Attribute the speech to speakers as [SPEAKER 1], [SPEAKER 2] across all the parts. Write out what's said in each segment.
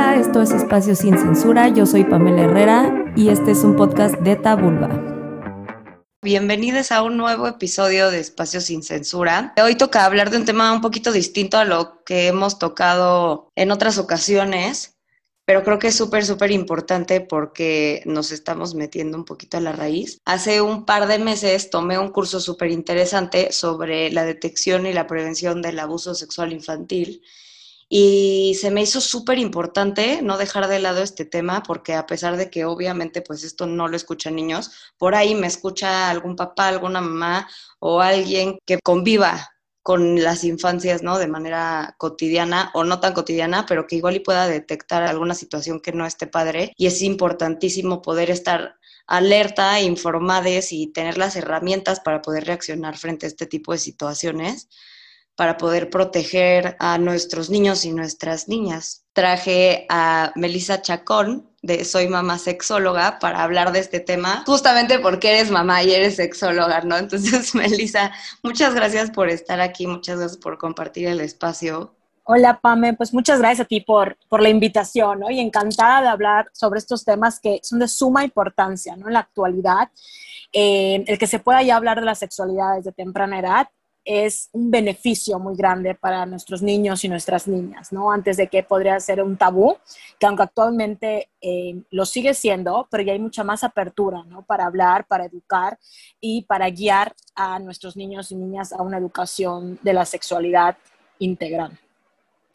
[SPEAKER 1] Hola, esto es Espacio Sin Censura, yo soy Pamela Herrera y este es un podcast de Tabulba.
[SPEAKER 2] Bienvenidos a un nuevo episodio de Espacio Sin Censura. Hoy toca hablar de un tema un poquito distinto a lo que hemos tocado en otras ocasiones, pero creo que es súper, súper importante porque nos estamos metiendo un poquito a la raíz. Hace un par de meses tomé un curso súper interesante sobre la detección y la prevención del abuso sexual infantil y se me hizo súper importante no dejar de lado este tema porque a pesar de que obviamente pues esto no lo escuchan niños, por ahí me escucha algún papá, alguna mamá o alguien que conviva con las infancias, ¿no? De manera cotidiana o no tan cotidiana, pero que igual y pueda detectar alguna situación que no esté padre. Y es importantísimo poder estar alerta, informades y tener las herramientas para poder reaccionar frente a este tipo de situaciones para poder proteger a nuestros niños y nuestras niñas. Traje a Melissa Chacón de Soy Mamá Sexóloga para hablar de este tema, justamente porque eres mamá y eres sexóloga, ¿no? Entonces, Melissa, muchas gracias por estar aquí, muchas gracias por compartir el espacio.
[SPEAKER 3] Hola, Pame, pues muchas gracias a ti por, por la invitación, ¿no? Y encantada de hablar sobre estos temas que son de suma importancia, ¿no? En la actualidad, eh, el que se pueda ya hablar de la sexualidad desde temprana edad es un beneficio muy grande para nuestros niños y nuestras niñas, ¿no? Antes de que podría ser un tabú, que aunque actualmente eh, lo sigue siendo, pero ya hay mucha más apertura, ¿no? Para hablar, para educar y para guiar a nuestros niños y niñas a una educación de la sexualidad integral.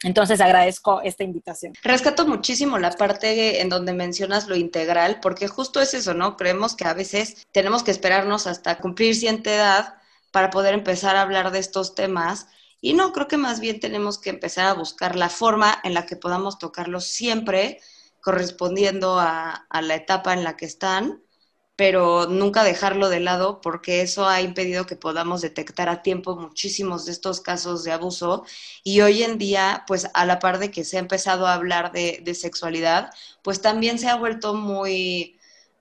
[SPEAKER 3] Entonces agradezco esta invitación.
[SPEAKER 2] Rescato muchísimo la parte en donde mencionas lo integral, porque justo es eso, ¿no? Creemos que a veces tenemos que esperarnos hasta cumplir cierta edad para poder empezar a hablar de estos temas. Y no, creo que más bien tenemos que empezar a buscar la forma en la que podamos tocarlos siempre correspondiendo a, la etapa en la que están, pero nunca dejarlo de lado porque eso ha impedido que podamos detectar a tiempo muchísimos de estos casos de abuso. Y hoy en día, pues a la par de que se ha empezado a hablar de, sexualidad, pues también se ha vuelto muy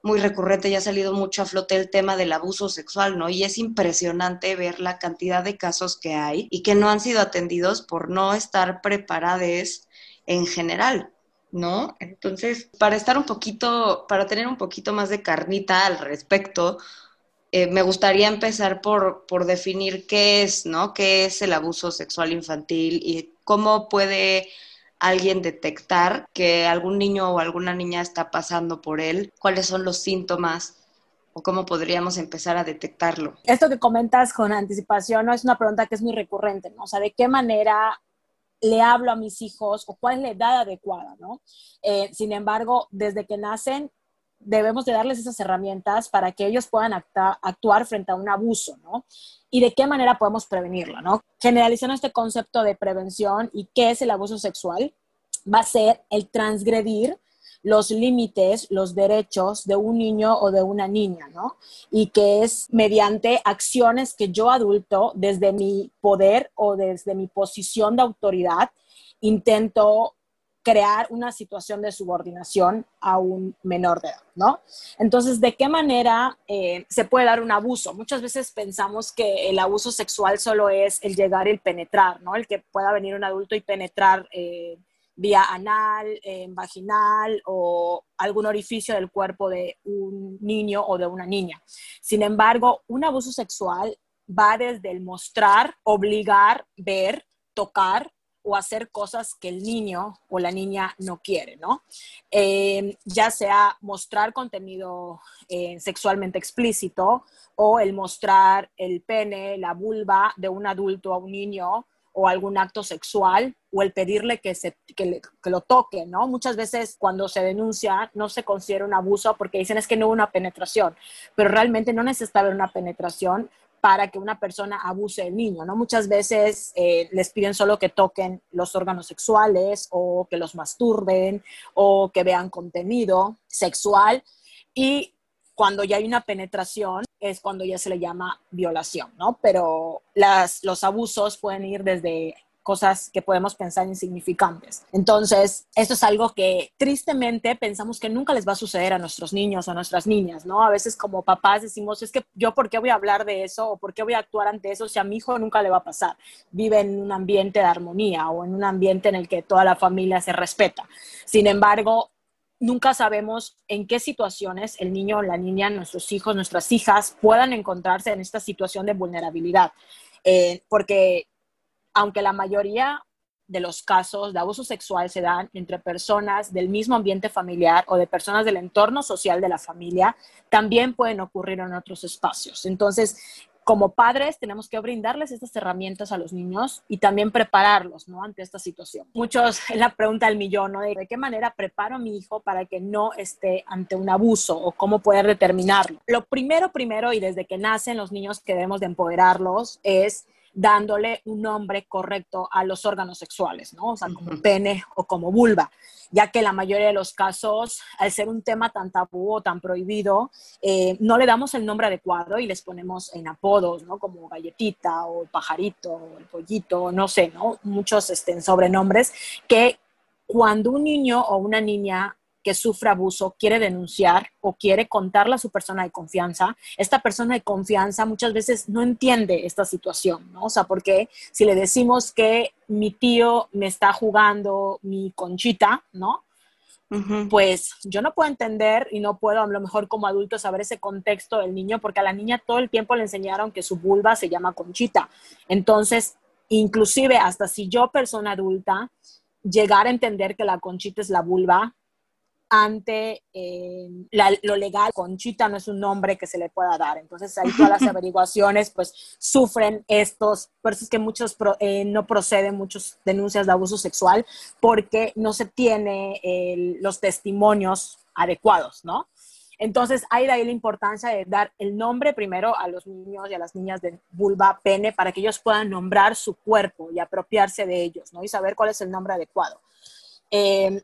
[SPEAKER 2] muy recurrente y ha salido mucho a flote el tema del abuso sexual, ¿no? Y es impresionante ver la cantidad de casos que hay y que no han sido atendidos por no estar preparados en general. ¿No? Entonces, para estar un poquito, para tener un poquito más de carnita al respecto, eh, me gustaría empezar por, por definir qué es, ¿no? ¿Qué es el abuso sexual infantil y cómo puede alguien detectar que algún niño o alguna niña está pasando por él? ¿Cuáles son los síntomas? ¿O cómo podríamos empezar a detectarlo?
[SPEAKER 3] Esto que comentas con anticipación ¿no? es una pregunta que es muy recurrente, ¿no? O sea, ¿de qué manera le hablo a mis hijos o cuál es la edad adecuada, ¿no? Eh, sin embargo, desde que nacen, debemos de darles esas herramientas para que ellos puedan actuar frente a un abuso, ¿no? Y de qué manera podemos prevenirlo, ¿no? Generalizando este concepto de prevención y qué es el abuso sexual, va a ser el transgredir los límites, los derechos de un niño o de una niña, ¿no? Y que es mediante acciones que yo adulto, desde mi poder o desde mi posición de autoridad, intento crear una situación de subordinación a un menor de edad, ¿no? Entonces, ¿de qué manera eh, se puede dar un abuso? Muchas veces pensamos que el abuso sexual solo es el llegar el penetrar, ¿no? El que pueda venir un adulto y penetrar eh, vía anal, vaginal o algún orificio del cuerpo de un niño o de una niña. Sin embargo, un abuso sexual va desde el mostrar, obligar, ver, tocar, o hacer cosas que el niño o la niña no quiere, ¿no? Eh, ya sea mostrar contenido eh, sexualmente explícito o el mostrar el pene, la vulva de un adulto a un niño o algún acto sexual o el pedirle que, se, que, que, lo toque, ¿no? Muchas veces cuando se denuncia no se considera un abuso porque dicen es que no hubo una penetración, pero realmente no necesita haber una penetración para que una persona abuse del niño, ¿no? Muchas veces eh, les piden solo que toquen los órganos sexuales o que los masturben o que vean contenido sexual y cuando ya hay una penetración es cuando ya se le llama violación, ¿no? Pero las, los abusos pueden ir desde cosas que podemos pensar insignificantes. Entonces, esto es algo que tristemente pensamos que nunca les va a suceder a nuestros niños o a nuestras niñas, ¿no? A veces como papás decimos, es que yo por qué voy a hablar de eso o por qué voy a actuar ante eso si a mi hijo nunca le va a pasar. Vive en un ambiente de armonía o en un ambiente en el que toda la familia se respeta. Sin embargo, nunca sabemos en qué situaciones el niño o la niña, nuestros hijos, nuestras hijas puedan encontrarse en esta situación de vulnerabilidad. Eh, porque aunque la mayoría de los casos de abuso sexual se dan entre personas del mismo ambiente familiar o de personas del entorno social de la familia, también pueden ocurrir en otros espacios. Entonces, como padres tenemos que brindarles estas herramientas a los niños y también prepararlos ¿no? ante esta situación. Muchos la pregunta del millón, ¿no? De qué manera preparo a mi hijo para que no esté ante un abuso o cómo poder determinarlo. Lo primero, primero, y desde que nacen los niños que debemos de empoderarlos es dándole un nombre correcto a los órganos sexuales, ¿no? O sea, como pene o como vulva, ya que la mayoría de los casos, al ser un tema tan tabú o tan prohibido, eh, no le damos el nombre adecuado y les ponemos en apodos, ¿no? Como galletita o pajarito o el pollito, no sé, ¿no? Muchos este, sobrenombres que cuando un niño o una niña que sufre abuso quiere denunciar o quiere contarle a su persona de confianza, esta persona de confianza muchas veces no entiende esta situación, ¿no? O sea, porque si le decimos que mi tío me está jugando mi conchita, ¿no? Pues yo no puedo entender y no puedo a lo mejor como adulto saber ese contexto del niño porque a la niña todo el tiempo le enseñaron que su vulva se llama conchita. Entonces, inclusive hasta si yo persona adulta llegar a entender que la conchita es la vulva, ante eh, lo legal. Conchita no es un nombre que se le pueda dar. Entonces ahí todas las averiguaciones pues sufren estos, por eso es que muchos eh, no proceden muchas denuncias de abuso sexual porque no se tiene los testimonios adecuados, ¿no? Entonces, hay de ahí la importancia de dar el nombre primero a los niños y a las niñas de vulva, pene, para que ellos puedan nombrar su cuerpo y apropiarse de ellos, ¿no? Y saber cuál es el nombre adecuado. Eh,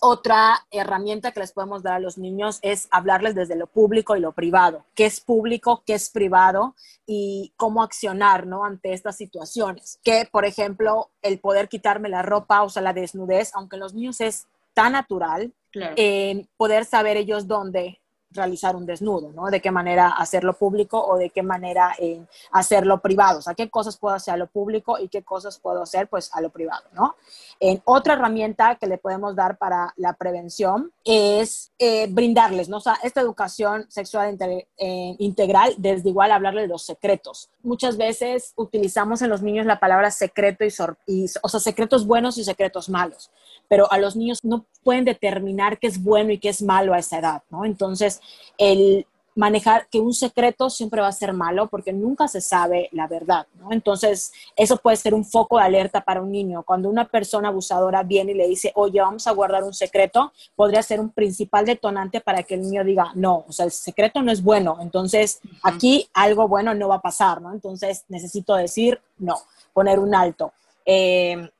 [SPEAKER 3] otra herramienta que les podemos dar a los niños es hablarles desde lo público y lo privado. ¿Qué es público? ¿Qué es privado? Y cómo accionar ¿no? ante estas situaciones. Que, por ejemplo, el poder quitarme la ropa, o sea, la desnudez, aunque en los niños es tan natural, eh, poder saber ellos dónde realizar un desnudo, ¿no? De qué manera hacerlo público o de qué manera eh, hacerlo privado. O sea, qué cosas puedo hacer a lo público y qué cosas puedo hacer, pues, a lo privado, ¿no? En otra herramienta que le podemos dar para la prevención es eh, brindarles, ¿no? O sea, esta educación sexual eh, integral, desde igual hablarles de los secretos. Muchas veces utilizamos en los niños la palabra secreto y, y, o sea, secretos buenos y secretos malos, pero a los niños no pueden determinar qué es bueno y qué es malo a esa edad, ¿no? Entonces, el manejar que un secreto siempre va a ser malo porque nunca se sabe la verdad, ¿no? Entonces, eso puede ser un foco de alerta para un niño. Cuando una persona abusadora viene y le dice, oye, vamos a guardar un secreto, podría ser un principal detonante para que el niño diga, no, o sea, el secreto no es bueno, entonces aquí algo bueno no va a pasar, ¿no? Entonces, necesito decir, no, poner un alto. Eh,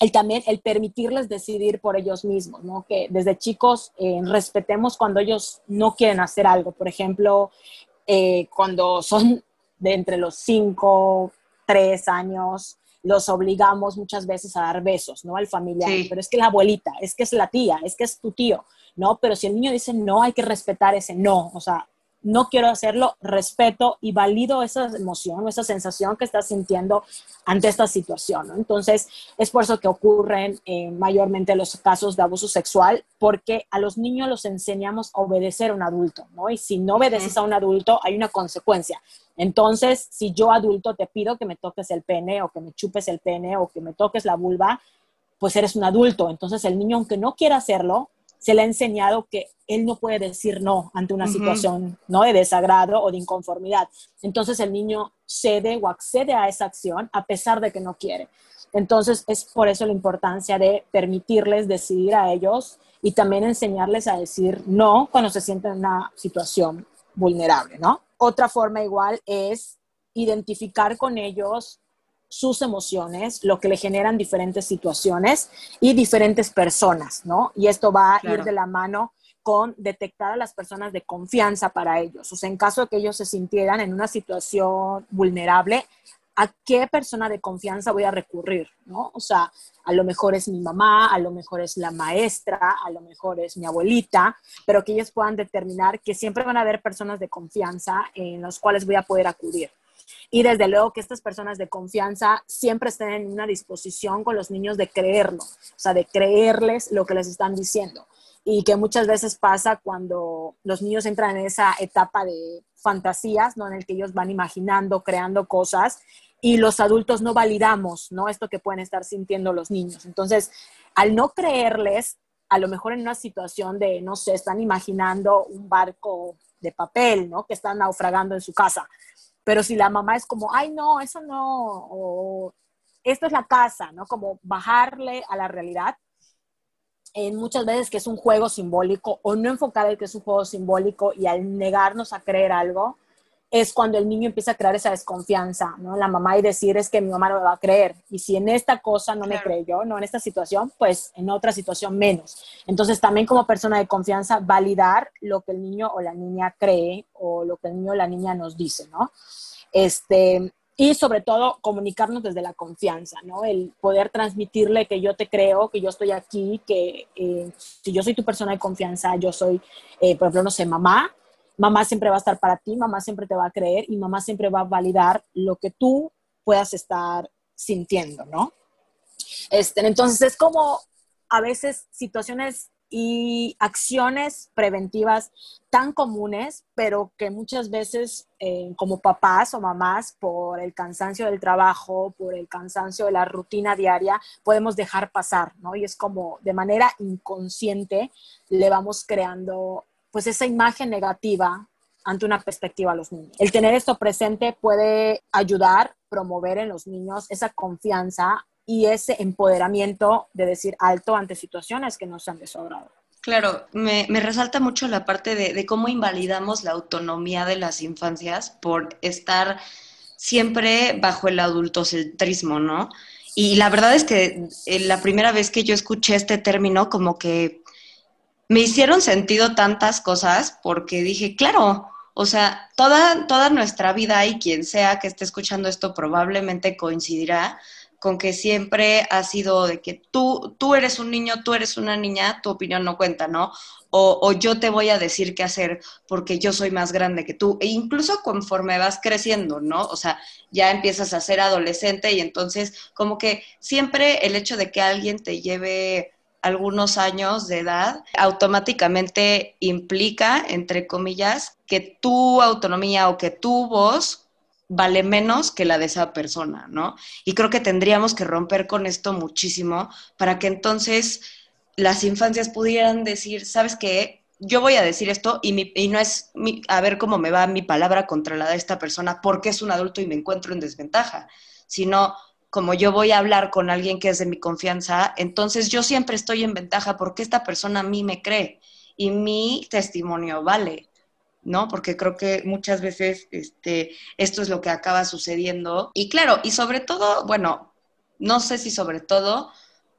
[SPEAKER 3] el también el permitirles decidir por ellos mismos, ¿no? Que desde chicos eh, respetemos cuando ellos no quieren hacer algo. Por ejemplo, eh, cuando son de entre los 5, 3 años, los obligamos muchas veces a dar besos, ¿no? Al familiar. Pero es que la abuelita, es que es la tía, es que es tu tío, ¿no? Pero si el niño dice no, hay que respetar ese no. O sea, no quiero hacerlo, respeto y valido esa emoción o esa sensación que estás sintiendo ante esta situación. Entonces, es por eso que ocurren eh, mayormente los casos de abuso sexual, porque a los niños los enseñamos a obedecer a un adulto, ¿no? Y si no obedeces a un adulto, hay una consecuencia. Entonces, si yo adulto te pido que me toques el pene o que me chupes el pene o que me toques la vulva, pues eres un adulto. Entonces, el niño, aunque no quiera hacerlo, se le ha enseñado que él no puede decir no ante una situación ¿no? de desagrado o de inconformidad. Entonces el niño cede o accede a esa acción a pesar de que no quiere. Entonces es por eso la importancia de permitirles decidir a ellos y también enseñarles a decir no cuando se sienten en una situación vulnerable, ¿no? Otra forma igual es identificar con ellos sus emociones, lo que le generan diferentes situaciones y diferentes personas, ¿no? Y esto va a ir de la mano con detectar a las personas de confianza para ellos. O sea, en caso de que ellos se sintieran en una situación vulnerable, a qué persona de confianza voy a recurrir, ¿no? O sea, a lo mejor es mi mamá, a lo mejor es la maestra, a lo mejor es mi abuelita, pero que ellos puedan determinar que siempre van a haber personas de confianza en las cuales voy a poder acudir. Y desde luego que estas personas de confianza siempre estén en una disposición con los niños de creerlo, o sea, de creerles lo que les están diciendo. Y que muchas veces pasa cuando los niños entran en esa etapa de fantasías, ¿no? En el que ellos van imaginando, creando cosas y los adultos no validamos, ¿no? Esto que pueden estar sintiendo los niños. Entonces, al no creerles, a lo mejor en una situación de, no sé, están imaginando un barco de papel, ¿no? Que están naufragando en su casa. Pero si la mamá es como, ay, no, eso no, o esto es la casa, ¿no? Como bajarle a la realidad, en muchas veces que es un juego simbólico, o no enfocar el que es un juego simbólico y al negarnos a creer algo, es cuando el niño empieza a crear esa desconfianza, ¿no? La mamá y decir es que mi mamá no me va a creer. Y si en esta cosa no me creyó, no en esta situación, pues en otra situación menos. Entonces también como persona de confianza, validar lo que el niño o la niña cree o lo que el niño o la niña nos dice, ¿no? Este, y sobre todo comunicarnos desde la confianza, ¿no? El poder transmitirle que yo te creo, que yo estoy aquí, que eh, si yo soy tu persona de confianza, yo soy, eh, por ejemplo, no sé, mamá, mamá siempre va a estar para ti, mamá siempre te va a creer y mamá siempre va a validar lo que tú puedas estar sintiendo, ¿no? Este, entonces es como a veces situaciones y acciones preventivas tan comunes, pero que muchas veces eh, como papás o mamás, por el cansancio del trabajo, por el cansancio de la rutina diaria, podemos dejar pasar, ¿no? Y es como de manera inconsciente le vamos creando pues esa imagen negativa ante una perspectiva a los niños. El tener esto presente puede ayudar, promover en los niños esa confianza y ese empoderamiento de decir alto ante situaciones que no sean de su agrado.
[SPEAKER 2] Claro, me, resalta mucho la parte de, de, cómo invalidamos la autonomía de las infancias por estar siempre bajo el adultocentrismo, ¿no? Y la verdad es que eh, la primera vez que yo escuché este término, como que me hicieron sentido tantas cosas porque dije, claro, o sea, toda, toda nuestra vida y quien sea que esté escuchando esto probablemente coincidirá con que siempre ha sido de que tú, tú eres un niño, tú eres una niña, tu opinión no cuenta, ¿no? O, o, yo te voy a decir qué hacer porque yo soy más grande que tú. E incluso conforme vas creciendo, ¿no? O sea, ya empiezas a ser adolescente y entonces como que siempre el hecho de que alguien te lleve algunos años de edad, automáticamente implica, entre comillas, que tu autonomía o que tu voz vale menos que la de esa persona, ¿no? Y creo que tendríamos que romper con esto muchísimo para que entonces las infancias pudieran decir, ¿sabes qué? Yo voy a decir esto y, no es a ver cómo me va mi palabra contra la de esta persona porque es un adulto y me encuentro en desventaja, sino como yo voy a hablar con alguien que es de mi confianza, entonces yo siempre estoy en ventaja porque esta persona a mí me cree y mi testimonio vale, ¿no? Porque creo que muchas veces este, esto es lo que acaba sucediendo. Y claro, y sobre todo, bueno, no sé si sobre todo,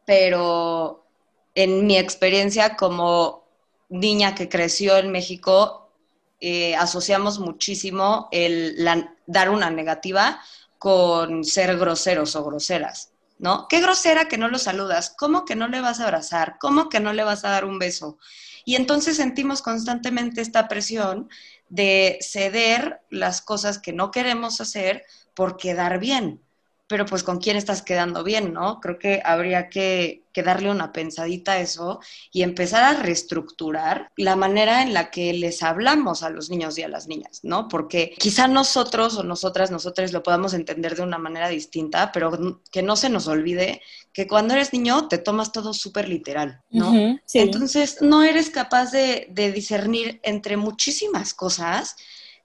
[SPEAKER 2] pero en mi experiencia como niña que creció en México, eh, asociamos muchísimo el dar una negativa con ser groseros o groseras, ¿no? Qué grosera que no lo saludas, ¿cómo que no le vas a abrazar? ¿Cómo que no le vas a dar un beso? Y entonces sentimos constantemente esta presión de ceder las cosas que no queremos hacer por quedar bien pero pues con quién estás quedando bien, ¿no? Creo que habría que, darle una pensadita a eso y empezar a reestructurar la manera en la que les hablamos a los niños y a las niñas, ¿no? Porque quizá nosotros o nosotras, nosotros lo podamos entender de una manera distinta, pero que no se nos olvide que cuando eres niño te tomas todo súper literal, ¿no? Entonces no eres capaz de, de discernir entre muchísimas cosas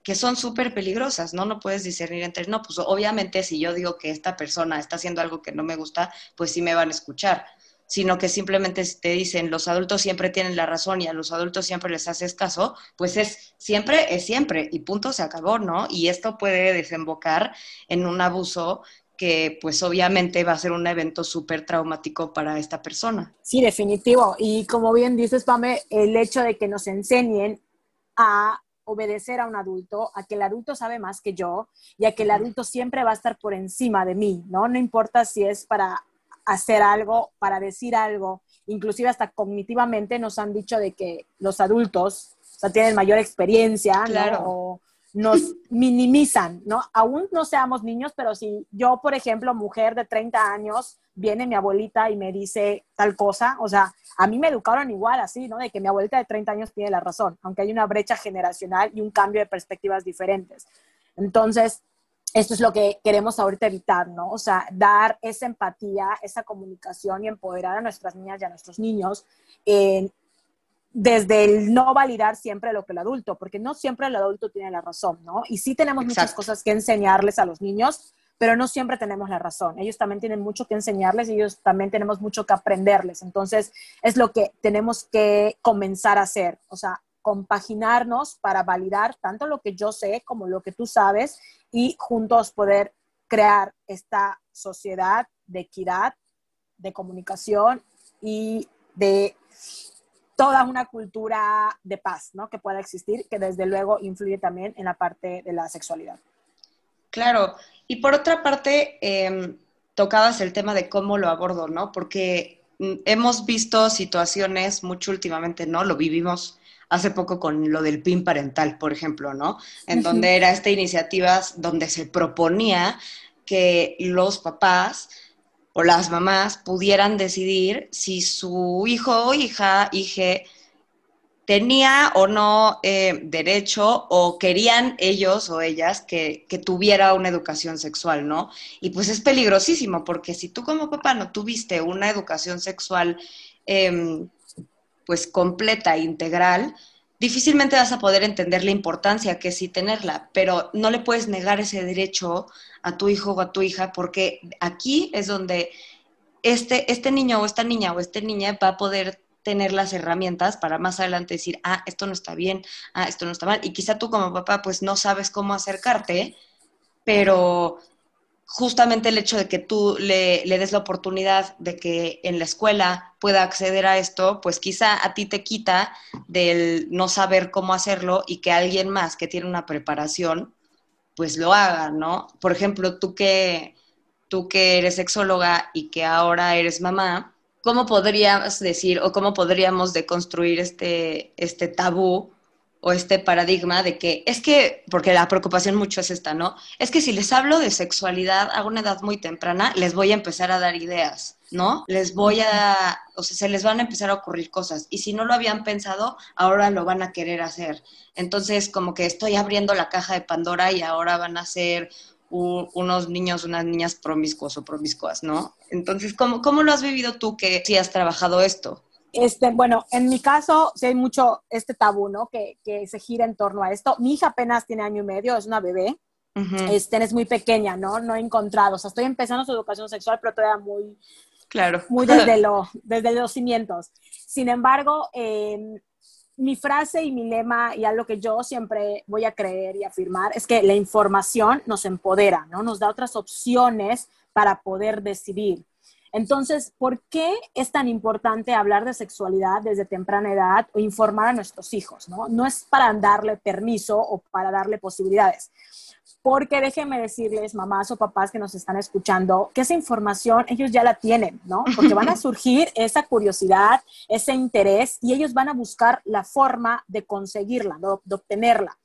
[SPEAKER 2] que son súper peligrosas, ¿no? No puedes discernir entre, no, pues obviamente si yo digo que esta persona está haciendo algo que no me gusta, pues sí me van a escuchar, sino que simplemente te dicen, los adultos siempre tienen la razón y a los adultos siempre les haces caso, pues es siempre, es siempre, y punto, se acabó, ¿no? Y esto puede desembocar en un abuso que pues obviamente va a ser un evento súper traumático para esta persona.
[SPEAKER 3] Sí, definitivo. Y como bien dices, Pame, el hecho de que nos enseñen a obedecer a un adulto, a que el adulto sabe más que yo y a que el adulto siempre va a estar por encima de mí, ¿no? No importa si es para hacer algo, para decir algo, inclusive hasta cognitivamente nos han dicho de que los adultos o tienen mayor experiencia,
[SPEAKER 2] claro.
[SPEAKER 3] ¿no? O nos minimizan, ¿no? Aún no seamos niños, pero si yo, por ejemplo, mujer de 30 años, viene mi abuelita y me dice tal cosa, o sea, a mí me educaron igual así, ¿no? De que mi abuelita de 30 años tiene la razón, aunque hay una brecha generacional y un cambio de perspectivas diferentes. Entonces, esto es lo que queremos ahorita evitar, ¿no? O sea, dar esa empatía, esa comunicación y empoderar a nuestras niñas y a nuestros niños en, desde el no validar siempre lo que el adulto, porque no siempre el adulto tiene la razón, ¿no? Y sí tenemos muchas
[SPEAKER 2] Exacto.
[SPEAKER 3] cosas que enseñarles a los niños, pero no siempre tenemos la razón. Ellos también tienen mucho que enseñarles y ellos también tenemos mucho que aprenderles. Entonces, es lo que tenemos que comenzar a hacer, o sea, compaginarnos para validar tanto lo que yo sé como lo que tú sabes y juntos poder crear esta sociedad de equidad, de comunicación y de toda una cultura de paz, ¿no? Que pueda existir, que desde luego influye también en la parte de la sexualidad.
[SPEAKER 2] Claro. Y por otra parte, eh, tocabas el tema de cómo lo abordo, ¿no? Porque mm, hemos visto situaciones mucho últimamente, ¿no? Lo vivimos hace poco con lo del PIN parental, por ejemplo, ¿no? En donde era esta iniciativa donde se proponía que los papás o las mamás pudieran decidir si su hijo o hija, hije, tenía o no eh, derecho o querían ellos o ellas que, que tuviera una educación sexual, ¿no? Y pues es peligrosísimo porque si tú como papá no tuviste una educación sexual em, pues completa, integral, difícilmente vas a poder entender la importancia que sí tenerla, pero no le puedes negar ese derecho a tu hijo o a tu hija porque aquí es donde este, este niño o esta niña o esta niña va a poder tener las herramientas para más adelante decir, ah, esto no está bien, ah, esto no está mal. Y quizá tú como papá pues no sabes cómo acercarte, pero justamente el hecho de que tú le, le des la oportunidad de que en la escuela pueda acceder a esto, pues quizá a ti te quita del no saber cómo hacerlo y que alguien más que tiene una preparación, pues lo haga, ¿no? Por ejemplo, tú que, tú que eres sexóloga y que ahora eres mamá, ¿cómo podrías decir o cómo podríamos deconstruir este, este tabú o este paradigma de que es que, porque la preocupación mucho es esta, ¿no? Es que si les hablo de sexualidad a una edad muy temprana, les voy a empezar a dar ideas, ¿no? Les voy a, o sea, se les van a empezar a ocurrir cosas. Y si no lo habían pensado, ahora lo van a querer hacer. Entonces, como que estoy abriendo la caja de Pandora y ahora van a ser unos niños, unas niñas promiscuos o promiscuas, ¿no? Entonces, ¿cómo, cómo lo has vivido tú que sí has trabajado esto?
[SPEAKER 3] Este, bueno, en mi caso, sí hay mucho este tabú, ¿no? Que, que se gira en torno a esto. Mi hija apenas tiene año y medio, es una bebé, este, es muy pequeña, ¿no? No he encontrado, o sea, estoy empezando su educación sexual, pero todavía muy,
[SPEAKER 2] Claro.
[SPEAKER 3] muy desde, lo, desde los cimientos. Sin embargo, eh, mi frase y mi lema y algo que yo siempre voy a creer y afirmar es que la información nos empodera, ¿no? Nos da otras opciones para poder decidir. Entonces, ¿por qué es tan importante hablar de sexualidad desde temprana edad o informar a nuestros hijos? No, no es para darle permiso o para darle posibilidades. Porque déjenme decirles, mamás o papás que nos están escuchando, que esa información ellos ya la tienen, ¿no? Porque van a surgir esa curiosidad, ese interés y ellos van a buscar la forma de conseguirla, de obtenerla.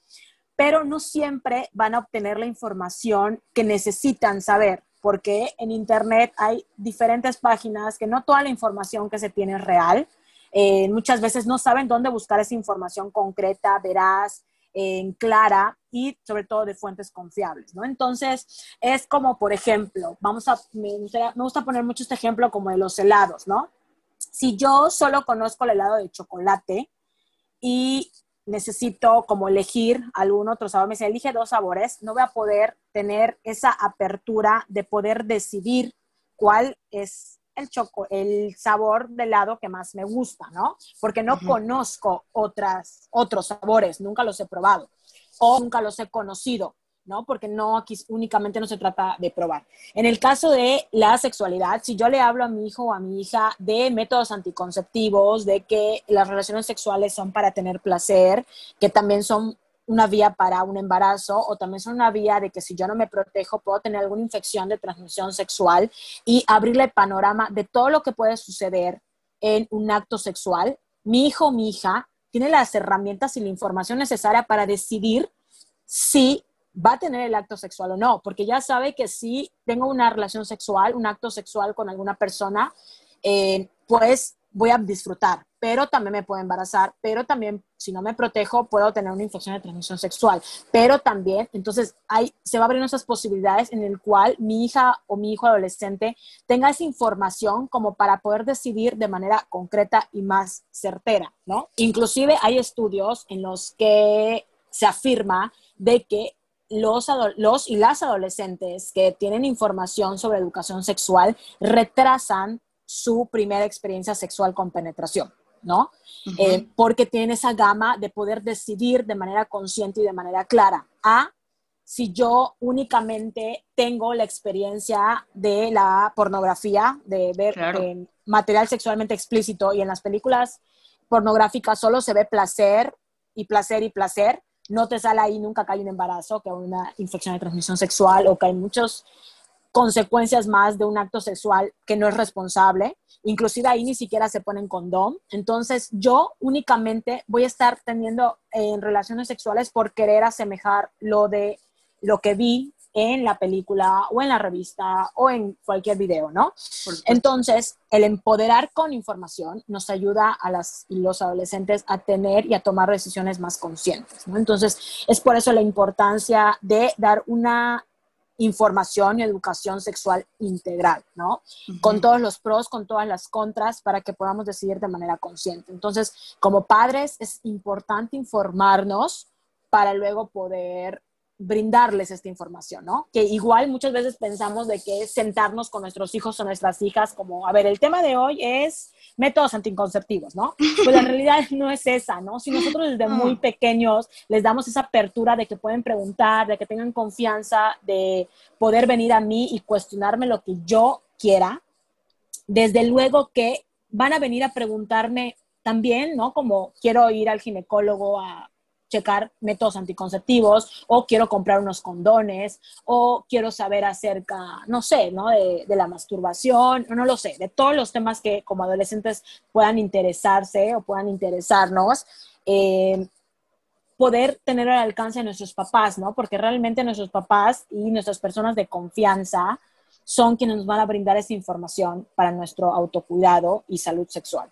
[SPEAKER 3] Pero no siempre van a obtener la información que necesitan saber, porque en Internet hay diferentes páginas que no toda la información que se tiene es real. Eh, muchas veces no saben dónde buscar esa información concreta, veraz, en clara y sobre todo de fuentes confiables, ¿no? Entonces, es como, por ejemplo, vamos a, me gusta poner mucho este ejemplo como de los helados, ¿no? Si yo solo conozco el helado de chocolate y necesito como elegir algún otro sabor, me dice, elige dos sabores, no voy a poder tener esa apertura de poder decidir cuál es el, choco, el sabor de helado que más me gusta, ¿no? Porque no conozco otras, otros sabores, nunca los he probado o nunca los he conocido, ¿no? Porque no aquí únicamente no se trata de probar. En el caso de la sexualidad, si yo le hablo a mi hijo o a mi hija de métodos anticonceptivos, de que las relaciones sexuales son para tener placer, que también son una vía para un embarazo o también son una vía de que si yo no me protejo puedo tener alguna infección de transmisión sexual y abrirle el panorama de todo lo que puede suceder en un acto sexual. Mi hijo o mi hija tiene las herramientas y la información necesaria para decidir si va a tener el acto sexual o no, porque ya sabe que si tengo una relación sexual, un acto sexual con alguna persona, eh, pues voy a disfrutar, pero también me puedo embarazar, pero también si no me protejo puedo tener una infección de transmisión sexual, pero también, entonces hay, se va a abrir esas posibilidades en el cual mi hija o mi hijo adolescente tenga esa información como para poder decidir de manera concreta y más certera, ¿no? Inclusive hay estudios en los que se afirma de que los, los y las adolescentes que tienen información sobre educación sexual retrasan su primera experiencia sexual con penetración, ¿no? Eh, porque tienen esa gama de poder decidir de manera consciente y de manera clara. A, si yo únicamente tengo la experiencia de la pornografía, de ver eh, material sexualmente explícito y en las películas pornográficas solo se ve placer y placer y placer, no te sale ahí nunca que hay un embarazo, que hay una infección de transmisión sexual o que hay muchos consecuencias más de un acto sexual que no es responsable. Inclusive ahí ni siquiera se ponen condón. Entonces yo únicamente voy a estar teniendo en relaciones sexuales por querer asemejar lo de lo que vi en la película o en la revista o en cualquier video, ¿no? Entonces, el empoderar con información nos ayuda a las los adolescentes a tener y a tomar decisiones más conscientes, ¿no? Entonces, es por eso la importancia de dar una información y educación sexual integral, ¿no? Con todos los pros, con todas las contras, para que podamos decidir de manera consciente. Entonces, como padres, es importante informarnos para luego poder brindarles esta información, ¿no? Que igual muchas veces pensamos de que es sentarnos con nuestros hijos o nuestras hijas como, a ver, el tema de hoy es métodos anticonceptivos, ¿no? Pues la realidad no es esa, ¿no? Si nosotros desde muy pequeños les damos esa apertura de que pueden preguntar, de que tengan confianza, de poder venir a mí y cuestionarme lo que yo quiera, desde luego que van a venir a preguntarme también, ¿no? Como quiero ir al ginecólogo a checar métodos anticonceptivos o quiero comprar unos condones o quiero saber acerca, no sé, ¿no? De, la masturbación, no lo sé, de todos los temas que como adolescentes puedan interesarse o puedan interesarnos. Eh, poder tener al alcance de nuestros papás, ¿no? Porque realmente nuestros papás y nuestras personas de confianza son quienes nos van a brindar esa información para nuestro autocuidado y salud sexual.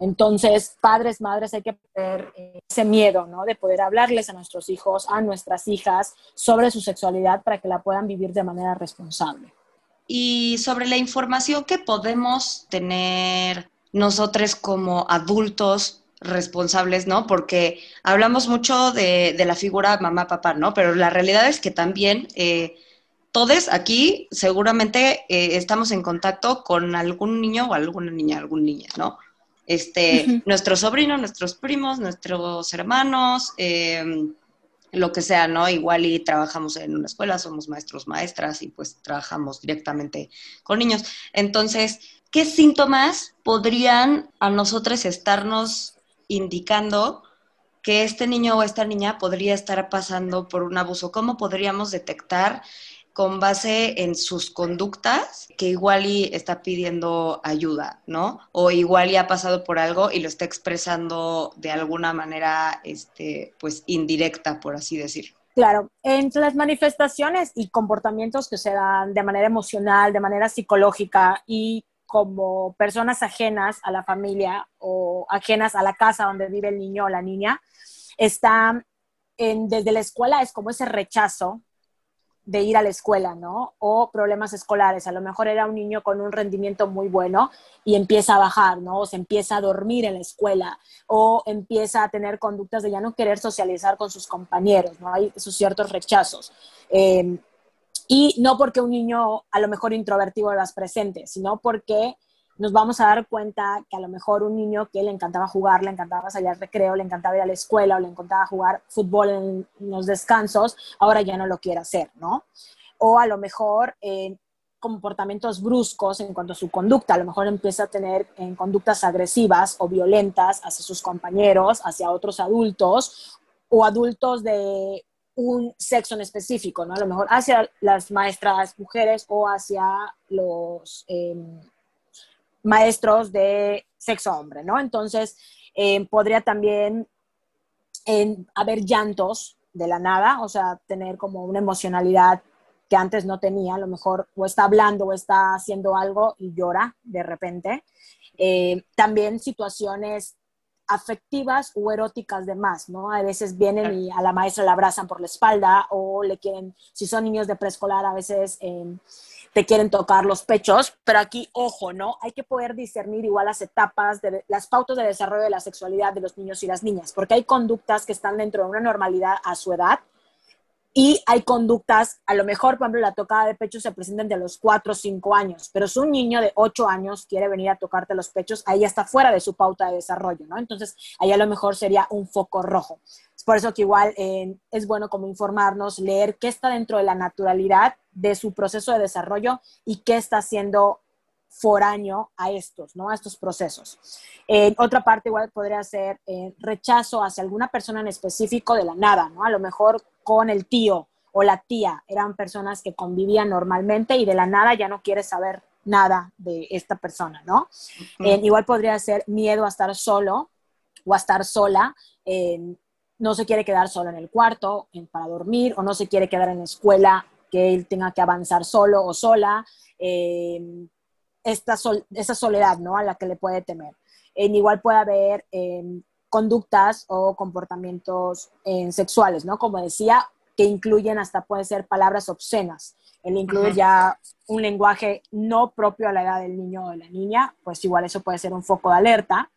[SPEAKER 3] Entonces, padres, madres, hay que perder eh, ese miedo, ¿no? De poder hablarles a nuestros hijos, a nuestras hijas sobre su sexualidad para que la puedan vivir de manera responsable.
[SPEAKER 2] Y sobre la información que podemos tener nosotros como adultos responsables, ¿no? Porque hablamos mucho de, la figura mamá-papá, ¿no? Pero la realidad es que también eh, todos aquí seguramente eh, estamos en contacto con algún niño o alguna niña, algún niña, ¿no? Este, nuestros sobrinos, nuestros primos, nuestros hermanos, em, lo que sea, ¿no? Igual y trabajamos en una escuela, somos maestros, maestras y pues trabajamos directamente con niños. Entonces, ¿qué síntomas podrían a nosotros estarnos indicando que este niño o esta niña podría estar pasando por un abuso? ¿Cómo podríamos detectar con base en sus conductas que igual y está pidiendo ayuda, ¿no? O igual y ha pasado por algo y lo está expresando de alguna manera, este, pues indirecta, por así decirlo.
[SPEAKER 3] Claro, entre las manifestaciones y comportamientos que se dan de manera emocional, de manera psicológica y como personas ajenas a la familia o ajenas a la casa donde vive el niño o la niña, está en, desde la escuela es como ese rechazo de ir a la escuela, ¿no? O problemas escolares. A lo mejor era un niño con un rendimiento muy bueno y empieza a bajar, ¿no? O se empieza a dormir en la escuela o empieza a tener conductas de ya no querer socializar con sus compañeros, ¿no? Hay esos ciertos rechazos. Em, y no porque un niño a lo mejor introvertido las presente, sino porque nos vamos a dar cuenta que a lo mejor un niño que le encantaba jugar, le encantaba salir al recreo, le encantaba ir a la escuela o le encantaba jugar fútbol en, los descansos, ahora ya no lo quiere hacer, ¿no? O a lo mejor eh, comportamientos bruscos en cuanto a su conducta, a lo mejor empieza a tener conductas agresivas o violentas hacia sus compañeros, hacia otros adultos o adultos de un sexo en específico, ¿no? A lo mejor hacia las maestras mujeres o hacia los em, maestros de sexo hombre, ¿no? Entonces, em, podría también haber llantos de la nada, o sea, tener como una emocionalidad que antes no tenía, a lo mejor o está hablando o está haciendo algo y llora de repente. Eh, también situaciones afectivas o eróticas de más, ¿no? A veces vienen y a la maestra la abrazan por la espalda o le quieren, si son niños de preescolar, a veces eh, te quieren tocar los pechos, pero aquí, ojo, ¿no? Hay que poder discernir igual las etapas, de, las pautas de desarrollo de la sexualidad de los niños y las niñas, porque hay conductas que están dentro de una normalidad a su edad y hay conductas, a lo mejor, por ejemplo, la tocada de pecho se presenta de los 4 o 5 años, pero si un niño de 8 años quiere venir a tocarte los pechos, ahí ya está fuera de su pauta de desarrollo, ¿no? Entonces, ahí a lo mejor sería un foco rojo. Es por eso que igual eh, es bueno como informarnos, leer qué está dentro de la naturalidad de su proceso de desarrollo y qué está haciendo foráneo a estos, ¿no? A estos procesos. Eh, otra parte igual podría ser eh, rechazo hacia alguna persona en específico de la nada, ¿no? A lo mejor con el tío o la tía eran personas que convivían normalmente y de la nada ya no quieres saber nada de esta persona, ¿no? Eh, igual podría ser miedo a estar solo o a estar sola, no se quiere quedar solo en el cuarto para dormir o no se quiere quedar en la escuela que él tenga que avanzar solo o sola esta esa soledad, ¿no? A la que le puede temer. En igual puede haber em, conductas o comportamientos em, sexuales, ¿no? Como decía, que incluyen hasta puede ser palabras obscenas. El incluir ya un lenguaje no propio a la edad del niño o de la niña, pues igual eso puede ser un foco de alerta.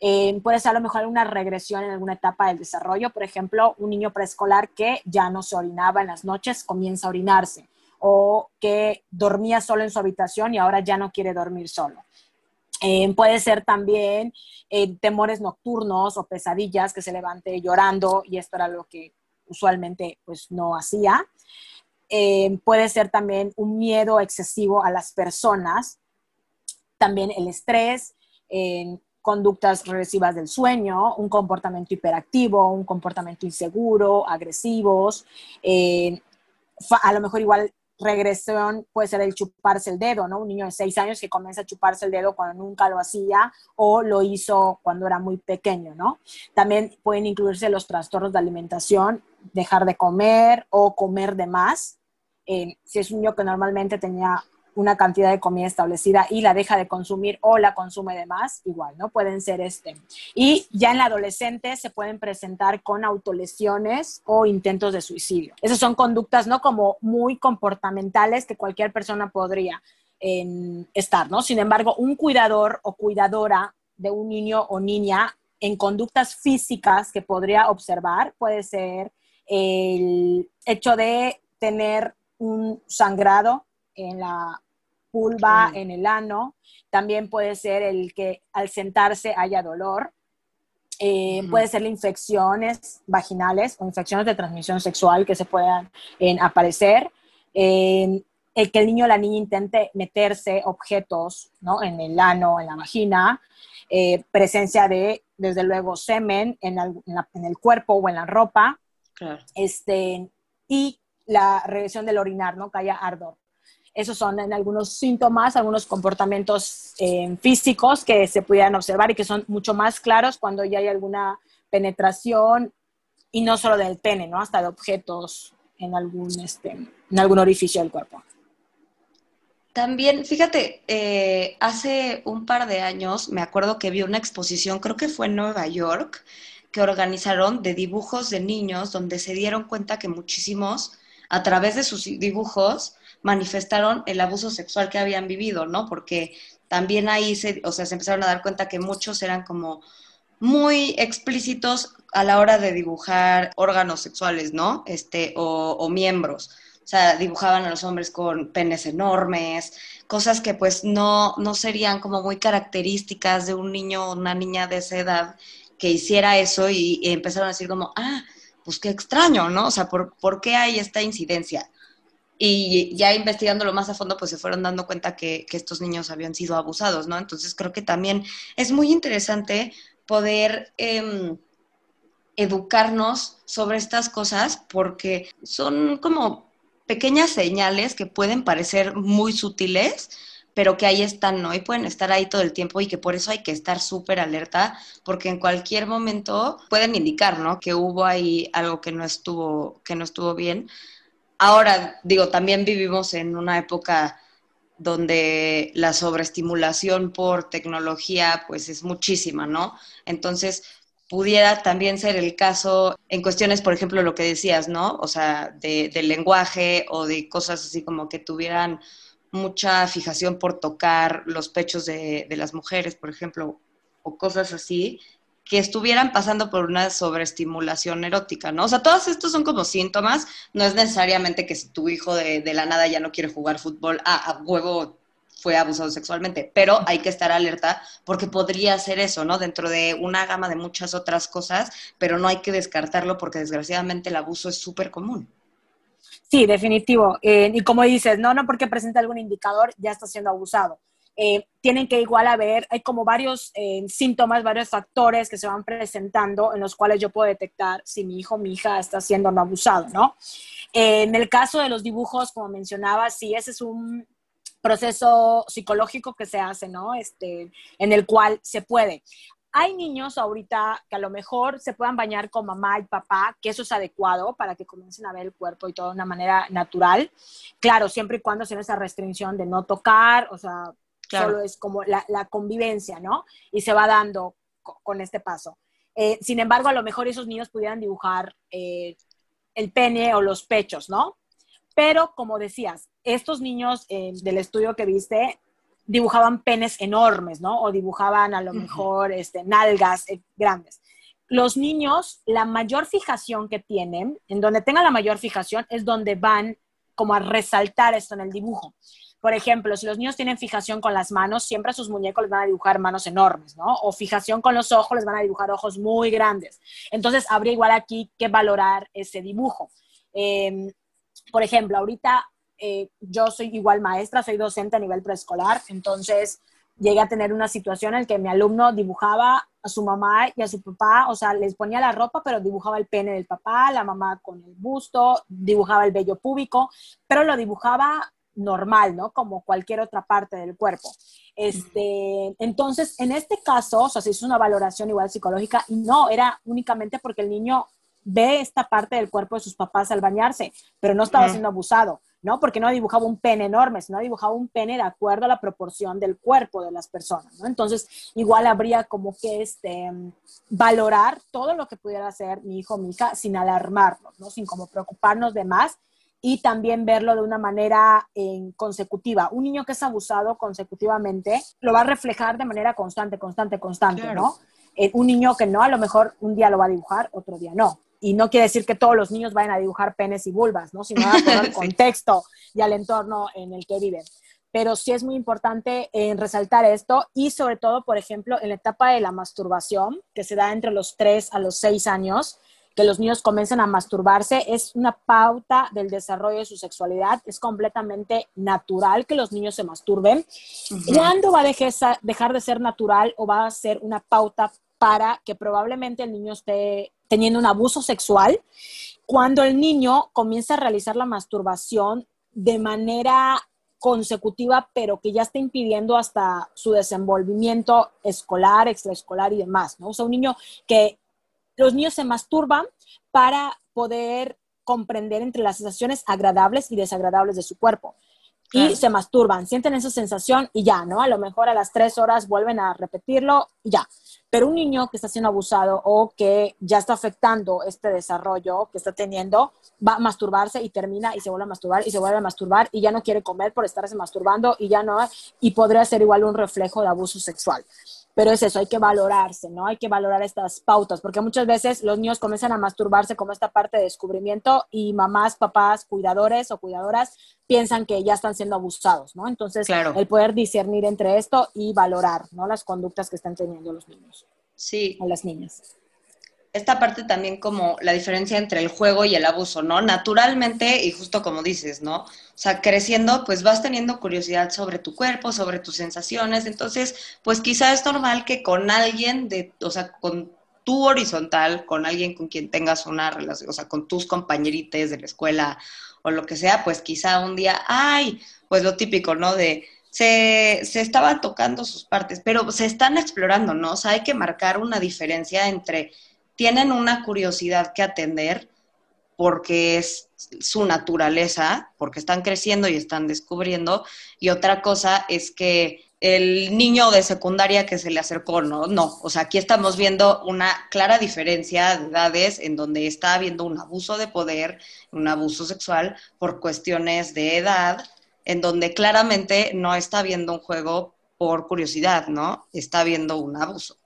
[SPEAKER 3] Puede ser a lo mejor una regresión en alguna etapa del desarrollo, por ejemplo, un niño preescolar que ya no se orinaba en las noches comienza a orinarse o que dormía solo en su habitación y ahora ya no quiere dormir solo. Eh, puede ser también eh, temores nocturnos o pesadillas que se levante llorando y esto era lo que usualmente pues no hacía. Eh, puede ser también un miedo excesivo a las personas, también el estrés, conductas regresivas del sueño, un comportamiento hiperactivo, un comportamiento inseguro, agresivos, a lo mejor igual regresión puede ser el chuparse el dedo, ¿no? Un niño de seis años que comienza a chuparse el dedo cuando nunca lo hacía o lo hizo cuando era muy pequeño, ¿no? También pueden incluirse los trastornos de alimentación, dejar de comer o comer de más. Eh, si es un niño que normalmente tenía una cantidad de comida establecida y la deja de consumir o la consume de más, igual, ¿no? Pueden ser este. Y ya en la adolescente se pueden presentar con autolesiones o intentos de suicidio. Esas son conductas, ¿no? Como muy comportamentales que cualquier persona podría estar, ¿no? Sin embargo, un cuidador o cuidadora de un niño o niña en conductas físicas que podría observar puede ser el hecho de tener un sangrado en la pulva, en el ano. También puede ser el que al sentarse haya dolor. Eh, puede ser infecciones vaginales o infecciones de transmisión sexual que se puedan aparecer. el que el niño o la niña intente meterse objetos ¿no? en el ano, en la vagina. Eh, presencia de, desde luego, semen en, en, el cuerpo o en la ropa. Este, y la regresión del orinar, ¿no? Que haya ardor. Esos son en algunos síntomas, algunos comportamientos eh, físicos que se pudieran observar y que son mucho más claros cuando ya hay alguna penetración y no solo del pene, ¿no? Hasta de objetos en algún, este, en algún orificio del cuerpo.
[SPEAKER 2] También, fíjate, eh, hace un par de años me acuerdo que vi una exposición, creo que fue en Nueva York, que organizaron de dibujos de niños donde se dieron cuenta que muchísimos, a través de sus dibujos, manifestaron el abuso sexual que habían vivido, ¿no? Porque también ahí se, o sea, se empezaron a dar cuenta que muchos eran como muy explícitos a la hora de dibujar órganos sexuales, ¿no? Este, o, miembros. O sea, dibujaban a los hombres con penes enormes, cosas que pues no, no serían como muy características de un niño o una niña de esa edad que hiciera eso y, empezaron a decir como, ah, pues qué extraño, ¿no? O sea, ¿por, ¿por qué hay esta incidencia? Y ya investigándolo más a fondo, pues se fueron dando cuenta que, estos niños habían sido abusados, ¿no? Entonces creo que también es muy interesante poder em, educarnos sobre estas cosas porque son como pequeñas señales que pueden parecer muy sutiles, pero que ahí están, ¿no? Y pueden estar ahí todo el tiempo y que por eso hay que estar súper alerta, porque en cualquier momento pueden indicar, ¿no? Que hubo ahí algo que no estuvo, que no estuvo bien. Ahora, digo, también vivimos en una época donde la sobreestimulación por tecnología, pues es muchísima, ¿no? Entonces, pudiera también ser el caso en cuestiones, por ejemplo, lo que decías, ¿no? O sea, de, lenguaje o de cosas así como que tuvieran mucha fijación por tocar los pechos de, de, las mujeres, por ejemplo, o cosas así, que estuvieran pasando por una sobreestimulación erótica, ¿no? O sea, todos estos son como síntomas, no es necesariamente que si tu hijo de, la nada ya no quiere jugar fútbol, ah, a huevo fue abusado sexualmente, pero hay que estar alerta porque podría ser eso, ¿no? Dentro de una gama de muchas otras cosas, pero no hay que descartarlo porque desgraciadamente el abuso es súper común.
[SPEAKER 3] Sí, definitivo. Eh, y como dices, no, no porque presente algún indicador ya está siendo abusado. Eh, tienen que igual haber, hay como varios eh, síntomas, varios factores que se van presentando en los cuales yo puedo detectar si mi hijo o mi hija está siendo no abusado, ¿no? en el caso de los dibujos, como mencionaba, sí, ese es un proceso psicológico que se hace, ¿no? Este, en el cual se puede. Hay niños ahorita que a lo mejor se puedan bañar con mamá y papá, que eso es adecuado para que comiencen a ver el cuerpo y todo de una manera natural. Claro, siempre y cuando sea esa restricción de no tocar, o sea, solo es como la, convivencia, ¿no? Y se va dando con, este paso. Eh, sin embargo, a lo mejor esos niños pudieran dibujar eh, el pene o los pechos, ¿no? Pero como decías, estos niños eh, del estudio que viste dibujaban penes enormes, ¿no? O dibujaban a lo mejor este, nalgas grandes. Los niños, la mayor fijación que tienen, en donde tengan la mayor fijación, es donde van como a resaltar esto en el dibujo. Por ejemplo, si los niños tienen fijación con las manos, siempre a sus muñecos les van a dibujar manos enormes, ¿no? O fijación con los ojos, les van a dibujar ojos muy grandes. Entonces, habría igual aquí que valorar ese dibujo. Em, por ejemplo, ahorita eh, yo soy igual maestra, soy docente a nivel preescolar, entonces llegué a tener una situación en que mi alumno dibujaba a su mamá y a su papá, o sea, les ponía la ropa, pero dibujaba el pene del papá, la mamá con el busto, dibujaba el vello púbico, pero lo dibujaba normal, ¿no? Como cualquier otra parte del cuerpo. Este, entonces, en este caso, o sea, se hizo una valoración igual psicológica y no, era únicamente porque el niño ve esta parte del cuerpo de sus papás al bañarse, pero no estaba siendo abusado, ¿no? Porque no dibujaba un pene enorme, sino dibujaba un pene de acuerdo a la proporción del cuerpo de las personas, ¿no? Entonces, igual habría como que este, valorar todo lo que pudiera hacer mi hijo o mi hija sin alarmarnos, ¿no? Sin como preocuparnos de más y también verlo de una manera en consecutiva. Un niño que es abusado consecutivamente lo va a reflejar de manera constante, constante, constante, ¿no? Eh, un niño que no, a lo mejor un día lo va a dibujar, otro día no y no quiere decir que todos los niños vayan a dibujar penes y vulvas, ¿no? Sino al contexto y al entorno en el que viven. Pero sí es muy importante en resaltar esto y sobre todo, por ejemplo, en la etapa de la masturbación, que se da entre los 3 a los 6 años, que los niños comiencen a masturbarse, es una pauta del desarrollo de su sexualidad, es completamente natural que los niños se masturben. ¿Cuándo va a dejar de ser natural o va a ser una pauta para que probablemente el niño esté teniendo un abuso sexual, cuando el niño comienza a realizar la masturbación de manera consecutiva, pero que ya está impidiendo hasta su desenvolvimiento escolar, extraescolar y demás, ¿no? O sea, un niño que los niños se masturban para poder comprender entre las sensaciones agradables y desagradables de su cuerpo. Y se masturban, sienten esa sensación y ya, ¿no? A lo mejor a las tres horas vuelven a repetirlo y ya. Pero un niño que está siendo abusado o que ya está afectando este desarrollo que está teniendo, va a masturbarse y termina y se vuelve a masturbar y se vuelve a masturbar y ya no quiere comer por estarse masturbando y ya no, y podría ser igual un reflejo de abuso sexual. Pero es eso, hay que valorarse, ¿no? Hay que valorar estas pautas, porque muchas veces los niños comienzan a masturbarse como esta parte de descubrimiento y mamás, papás, cuidadores o cuidadoras piensan que ya están siendo abusados, ¿no? Entonces, el poder discernir entre esto y valorar, ¿no? Las conductas que están teniendo los niños.
[SPEAKER 2] Sí.
[SPEAKER 3] O las niñas
[SPEAKER 2] esta parte también como la diferencia entre el juego y el abuso, ¿no? Naturalmente, y justo como dices, ¿no? O sea, creciendo, pues vas teniendo curiosidad sobre tu cuerpo, sobre tus sensaciones, entonces, pues quizá es normal que con alguien de, o sea, con tú horizontal con alguien con quien tengas una relación, o sea, con tus compañerites de la escuela o lo que sea, pues quizá un día, ay, pues lo típico, ¿no? De se, se estaban tocando sus partes, pero se están explorando, ¿no? O sea, hay que marcar una diferencia entre tienen una curiosidad que atender porque es su naturaleza, porque están creciendo y están descubriendo, y otra cosa es que el niño de secundaria que se le acercó, no, no, o sea, aquí estamos viendo una clara diferencia de edades en donde está habiendo un abuso de poder, un abuso sexual por cuestiones de edad, en donde claramente no está habiendo un juego por curiosidad, ¿no? Está habiendo un abuso.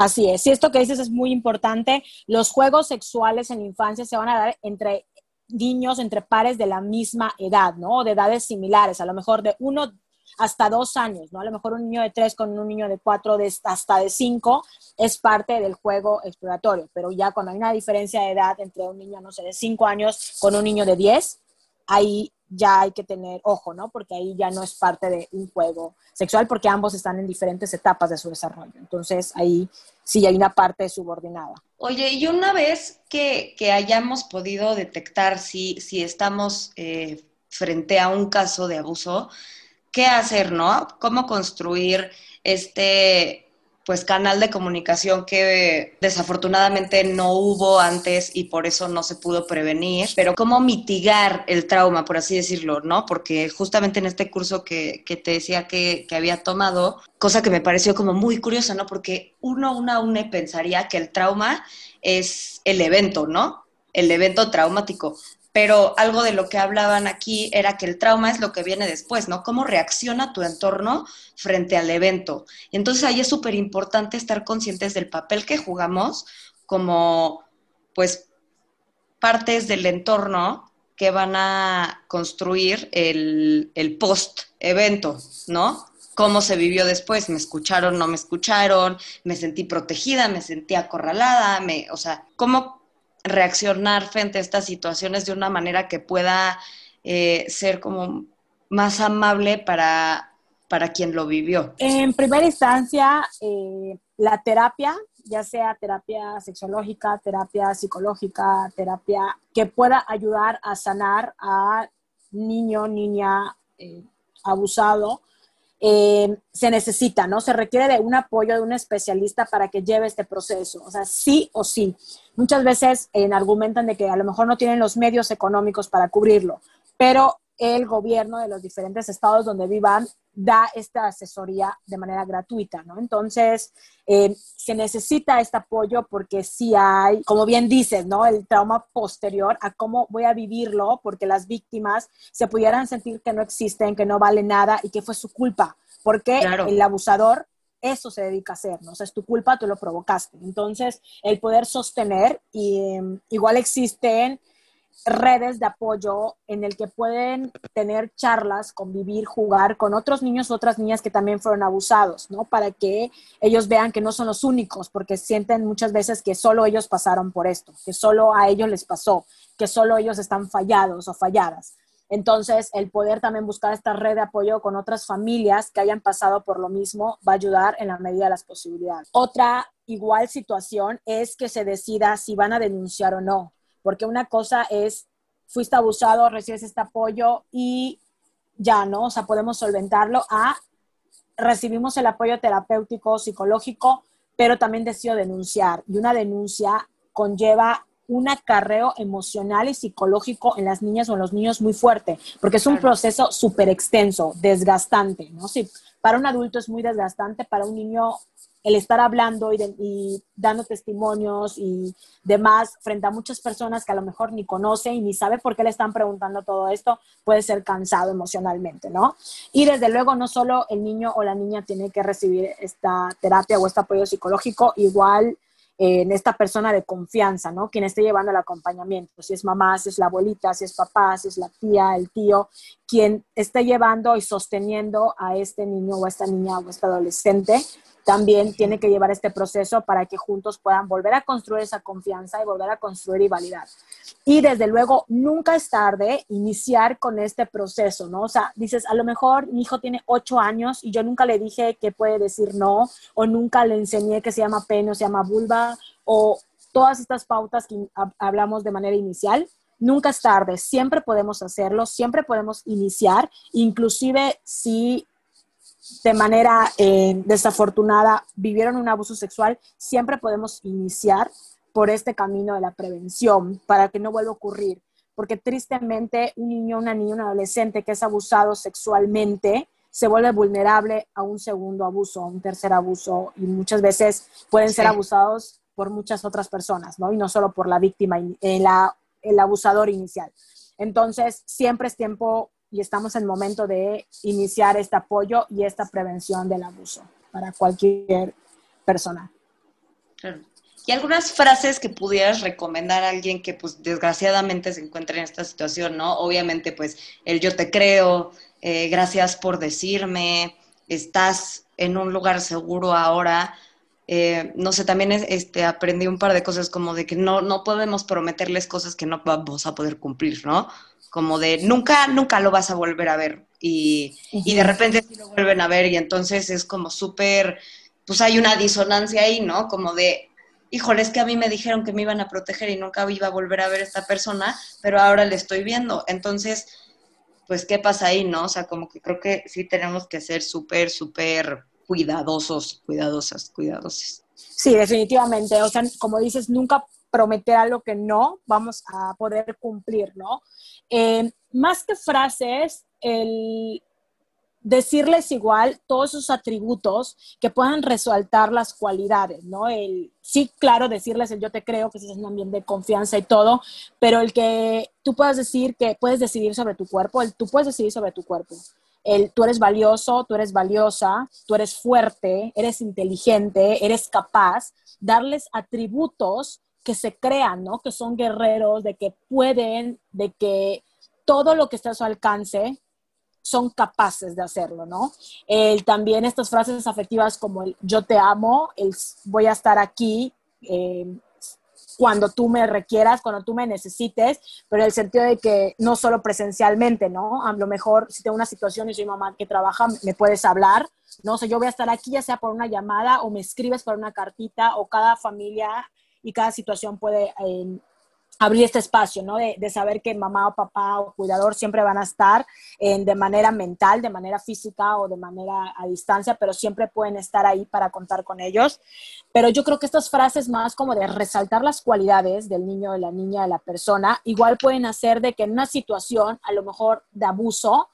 [SPEAKER 3] Así es, y esto que dices es muy importante. Los juegos sexuales en la infancia se van a dar entre niños, entre pares de la misma edad, ¿no? O de edades similares, a lo mejor de uno hasta dos años, ¿no? A lo mejor un niño de tres con un niño de cuatro, de, hasta de cinco, es parte del juego exploratorio, pero ya cuando hay una diferencia de edad entre un niño, no sé, de cinco años con un niño de diez, ahí ya hay que tener ojo, ¿no? Porque ahí ya no es parte de un juego sexual porque ambos están en diferentes etapas de su desarrollo. Entonces ahí sí hay una parte subordinada.
[SPEAKER 2] Oye, y una vez que, hayamos podido detectar si, si estamos eh, frente a un caso de abuso, ¿qué hacer, no? ¿Cómo construir este pues canal de comunicación que desafortunadamente no hubo antes y por eso no se pudo prevenir, pero cómo mitigar el trauma, por así decirlo, ¿no? Porque justamente en este curso que, te decía que, que, había tomado, cosa que me pareció como muy curiosa, ¿no? Porque uno, una, une pensaría que el trauma es el evento, ¿no? El evento traumático, pero algo de lo que hablaban aquí era que el trauma es lo que viene después, ¿no? Cómo reacciona tu entorno frente al evento. Entonces ahí es súper importante estar conscientes del papel que jugamos como, pues, partes del entorno que van a construir el, el post-evento, ¿no? cómo se vivió después, me escucharon, no me escucharon, me sentí protegida, me sentí acorralada, me, o sea, cómo reaccionar frente a estas situaciones de una manera que pueda eh, ser como más amable para, para quien lo vivió?
[SPEAKER 3] En primera instancia, eh, la terapia, ya sea terapia sexológica, terapia psicológica, terapia que pueda ayudar a sanar a niño, niña eh, abusado, eh, se necesita, ¿no? Se requiere de un apoyo de un especialista para que lleve este proceso, o sea, sí o sí. Muchas veces eh, argumentan de que a lo mejor no tienen los medios económicos para cubrirlo, pero el gobierno de los diferentes estados donde vivan da esta asesoría de manera gratuita, ¿no? Entonces, eh, se necesita este apoyo porque sí hay, como bien dices, ¿no? El trauma posterior a cómo voy a vivirlo, porque las víctimas se pudieran sentir que no existen, que no vale nada y que fue su culpa, porque el abusador eso se dedica a hacer, ¿no? O sea, es tu culpa, tú lo provocaste. Entonces, el poder sostener, y, em, igual existen redes de apoyo en el que pueden tener charlas, convivir, jugar con otros niños, otras niñas que también fueron abusados, ¿no? Para que ellos vean que no son los únicos, porque sienten muchas veces que solo ellos pasaron por esto, que solo a ellos les pasó, que solo ellos están fallados o falladas. Entonces, el poder también buscar esta red de apoyo con otras familias que hayan pasado por lo mismo va a ayudar en la medida de las posibilidades. Otra igual situación es que se decida si van a denunciar o no porque una cosa es, fuiste abusado, recibes este apoyo y ya, ¿no? O sea, podemos solventarlo a recibimos el apoyo terapéutico, psicológico, pero también decido denunciar. Y una denuncia conlleva un acarreo emocional y psicológico en las niñas o en los niños muy fuerte, porque es un proceso súper extenso, desgastante, ¿no? Sí, para un adulto es muy desgastante, para un niño el estar hablando y, dando testimonios y demás frente a muchas personas que a lo mejor ni conoce y ni sabe por qué le están preguntando todo esto, puede ser cansado emocionalmente, ¿no? Y desde luego no solo el niño o la niña tiene que recibir esta terapia o este apoyo psicológico, igual eh, en esta persona de confianza, ¿no? Quien esté llevando el acompañamiento, si es mamá, si es la abuelita, si es papá, si es la tía, el tío, quien esté llevando y sosteniendo a este niño o esta niña o este adolescente también tiene que llevar este proceso para que juntos puedan volver a construir esa confianza y volver a construir y validar. Y desde luego, nunca es tarde iniciar con este proceso, ¿no? O sea, dices, a lo mejor mi hijo tiene ocho años y yo nunca le dije que puede decir no, o nunca le enseñé que se llama pene o se llama vulva, o todas estas pautas que hablamos de manera inicial. Nunca es tarde, siempre podemos hacerlo, siempre podemos iniciar, inclusive si de manera eh, desafortunada vivieron un abuso sexual, siempre podemos iniciar por este camino de la prevención para que no vuelva a ocurrir. Porque tristemente un niño, una niña, un adolescente que es abusado sexualmente se vuelve vulnerable a un segundo abuso, a un tercer abuso y muchas veces pueden ser abusados por muchas otras personas, ¿no? Y no solo por la víctima, el, el abusador inicial. Entonces, siempre es tiempo y estamos en momento de iniciar este apoyo y esta prevención del abuso para cualquier persona.
[SPEAKER 2] ¿Y algunas frases que pudieras recomendar a alguien que pues desgraciadamente se encuentre en esta situación, ¿no? Obviamente pues el yo te creo, eh, gracias por decirme, estás en un lugar seguro ahora. Eh, no sé, también este, aprendí un par de cosas como de que no, no podemos prometerles cosas que no vamos a poder cumplir, ¿no? Como de nunca, nunca lo vas a volver a ver. Y, y de repente sí lo vuelven a ver y entonces es como súper, pues hay una disonancia ahí, ¿no? Como de, híjole, es que a mí me dijeron que me iban a proteger y nunca iba a volver a ver a esta persona, pero ahora le estoy viendo. Entonces, pues, ¿qué pasa ahí, no? O sea, como que creo que sí tenemos que ser súper, súper cuidadosos, cuidadosas, cuidadosas.
[SPEAKER 3] Sí, definitivamente. O sea, como dices, nunca prometer algo que no vamos a poder cumplir, ¿no? Eh, más que frases, el decirles igual todos esos atributos que puedan resaltar las cualidades, ¿no? El, sí, claro, decirles el yo te creo, que es un ambiente de confianza y todo, pero el que tú puedas decir que puedes decidir sobre tu cuerpo, el tú puedes decidir sobre tu cuerpo. El, tú eres valioso, tú eres valiosa, tú eres fuerte, eres inteligente, eres capaz, darles atributos que se crean, ¿no? Que son guerreros, de que pueden, de que todo lo que está a su alcance son capaces de hacerlo, ¿no? también estas frases afectivas como el yo te amo, el voy a estar aquí eh, cuando tú me requieras, cuando tú me necesites, pero en el sentido de que no solo presencialmente, ¿no? A lo mejor si tengo una situación y soy mamá que trabaja, me puedes hablar, ¿no? O sea, yo voy a estar aquí ya sea por una llamada o me escribes por una cartita o cada familia y cada situación puede eh, abrir este espacio, ¿no? De, saber que mamá o papá o cuidador siempre van a estar en, de manera mental, de manera física o de manera a distancia, pero siempre pueden estar ahí para contar con ellos. Pero yo creo que estas frases más como de resaltar las cualidades del niño, de la niña, de la persona, igual pueden hacer de que en una situación, a lo mejor de abuso,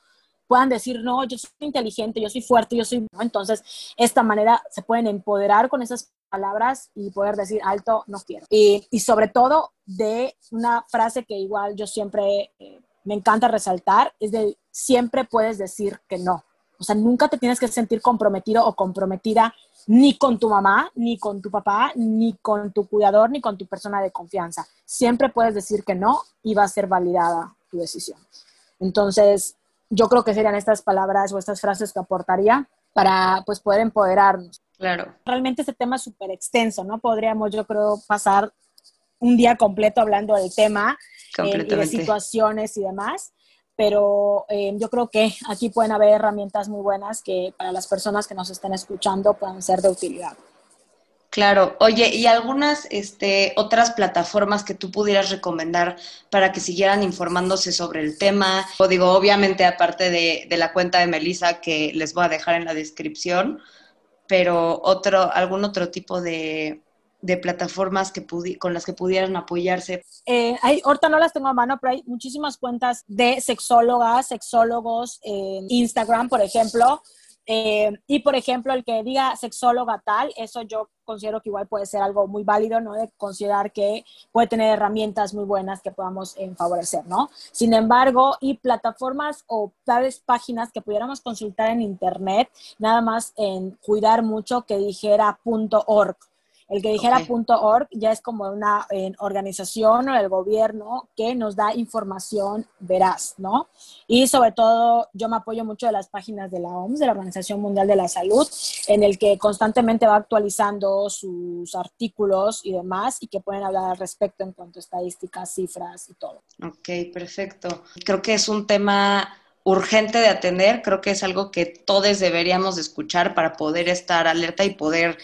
[SPEAKER 3] puedan decir, no, yo soy inteligente, yo soy fuerte, yo soy... Entonces, esta manera se pueden empoderar con esas palabras y poder decir alto, no quiero. Y, sobre todo de una frase que igual yo siempre eh, me encanta resaltar, es de siempre puedes decir que no. O sea, nunca te tienes que sentir comprometido o comprometida ni con tu mamá, ni con tu papá, ni con tu cuidador, ni con tu persona de confianza. Siempre puedes decir que no y va a ser validada tu decisión. Entonces, yo creo que serían estas palabras o estas frases que aportaría para pues poder empoderarnos.
[SPEAKER 2] Claro.
[SPEAKER 3] Realmente este tema es súper extenso, ¿no? Podríamos, yo creo, pasar un día completo hablando del tema eh, y de situaciones y demás, pero eh, yo creo que aquí pueden haber herramientas muy buenas que para las personas que nos estén escuchando puedan ser de utilidad.
[SPEAKER 2] Claro, oye, ¿y algunas este, otras plataformas que tú pudieras recomendar para que siguieran informándose sobre el tema? O digo, obviamente aparte de, de la cuenta de Melissa que les voy a dejar en la descripción, pero otro, algún otro tipo de, plataformas que con las que pudieran apoyarse?
[SPEAKER 3] Eh, hay, ahorita no las tengo a mano, pero hay muchísimas cuentas de sexólogas, sexólogos, en Instagram, por ejemplo, eh, y por ejemplo, el que diga sexóloga tal, eso yo considero que igual puede ser algo muy válido, ¿no? De considerar que puede tener herramientas muy buenas que podamos eh, favorecer, ¿no? Sin embargo, y plataformas o tales páginas que pudiéramos consultar en internet, nada más en cuidar mucho que dijera .org El que dijera .org ya es como una organización o el gobierno que nos da información veraz, ¿no? Y sobre todo yo me apoyo mucho de las páginas de la OMS, de la Organización Mundial de la Salud, en el que constantemente va actualizando sus artículos y demás y que pueden hablar al respecto en cuanto a estadísticas, cifras y todo.
[SPEAKER 2] Ok, perfecto. Creo que es un tema urgente de atender, creo que es algo que todos deberíamos escuchar para poder estar alerta y poder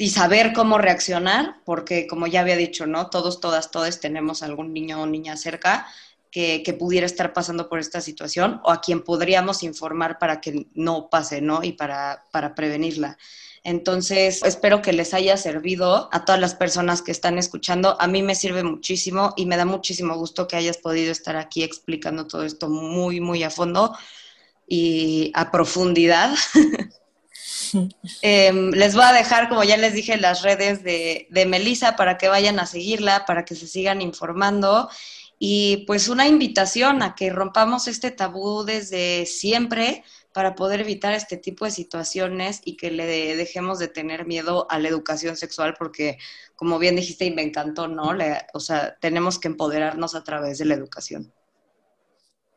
[SPEAKER 2] y saber cómo reaccionar, porque como ya había dicho, ¿no? Todos, todas, todos tenemos algún niño o niña cerca que, que, pudiera estar pasando por esta situación o a quien podríamos informar para que no pase, ¿no? Y para, para prevenirla. Entonces, espero que les haya servido a todas las personas que están escuchando. A mí me sirve muchísimo y me da muchísimo gusto que hayas podido estar aquí explicando todo esto muy, muy a fondo y a profundidad. Em, les voy a dejar, como ya les dije, las redes de, Melissa para que vayan a seguirla, para que se sigan informando. Y pues una invitación a que rompamos este tabú desde siempre para poder evitar este tipo de situaciones y que le dejemos de tener miedo a la educación sexual, porque como bien dijiste y me encantó, ¿no? o sea, tenemos que empoderarnos a través de la educación.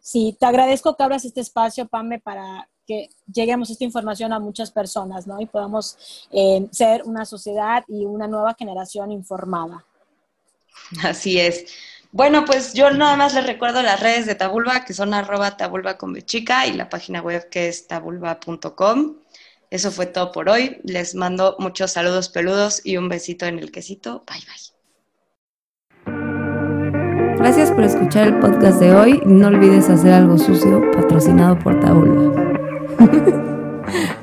[SPEAKER 3] Sí, te agradezco que abras este espacio, Pame, para que lleguemos esta información a muchas personas, ¿no? Y podamos eh, ser una sociedad y una nueva generación informada.
[SPEAKER 2] Así es. Bueno, pues yo nada más les recuerdo las redes de Tabulba, que son arroba tabulba con chica y la página web que es tabulba.com. Eso fue todo por hoy. Les mando muchos saludos peludos y un besito en el quesito. Bye bye.
[SPEAKER 1] Gracias por escuchar el podcast de hoy. No olvides hacer algo sucio patrocinado por Tabulba. Ha ha ha.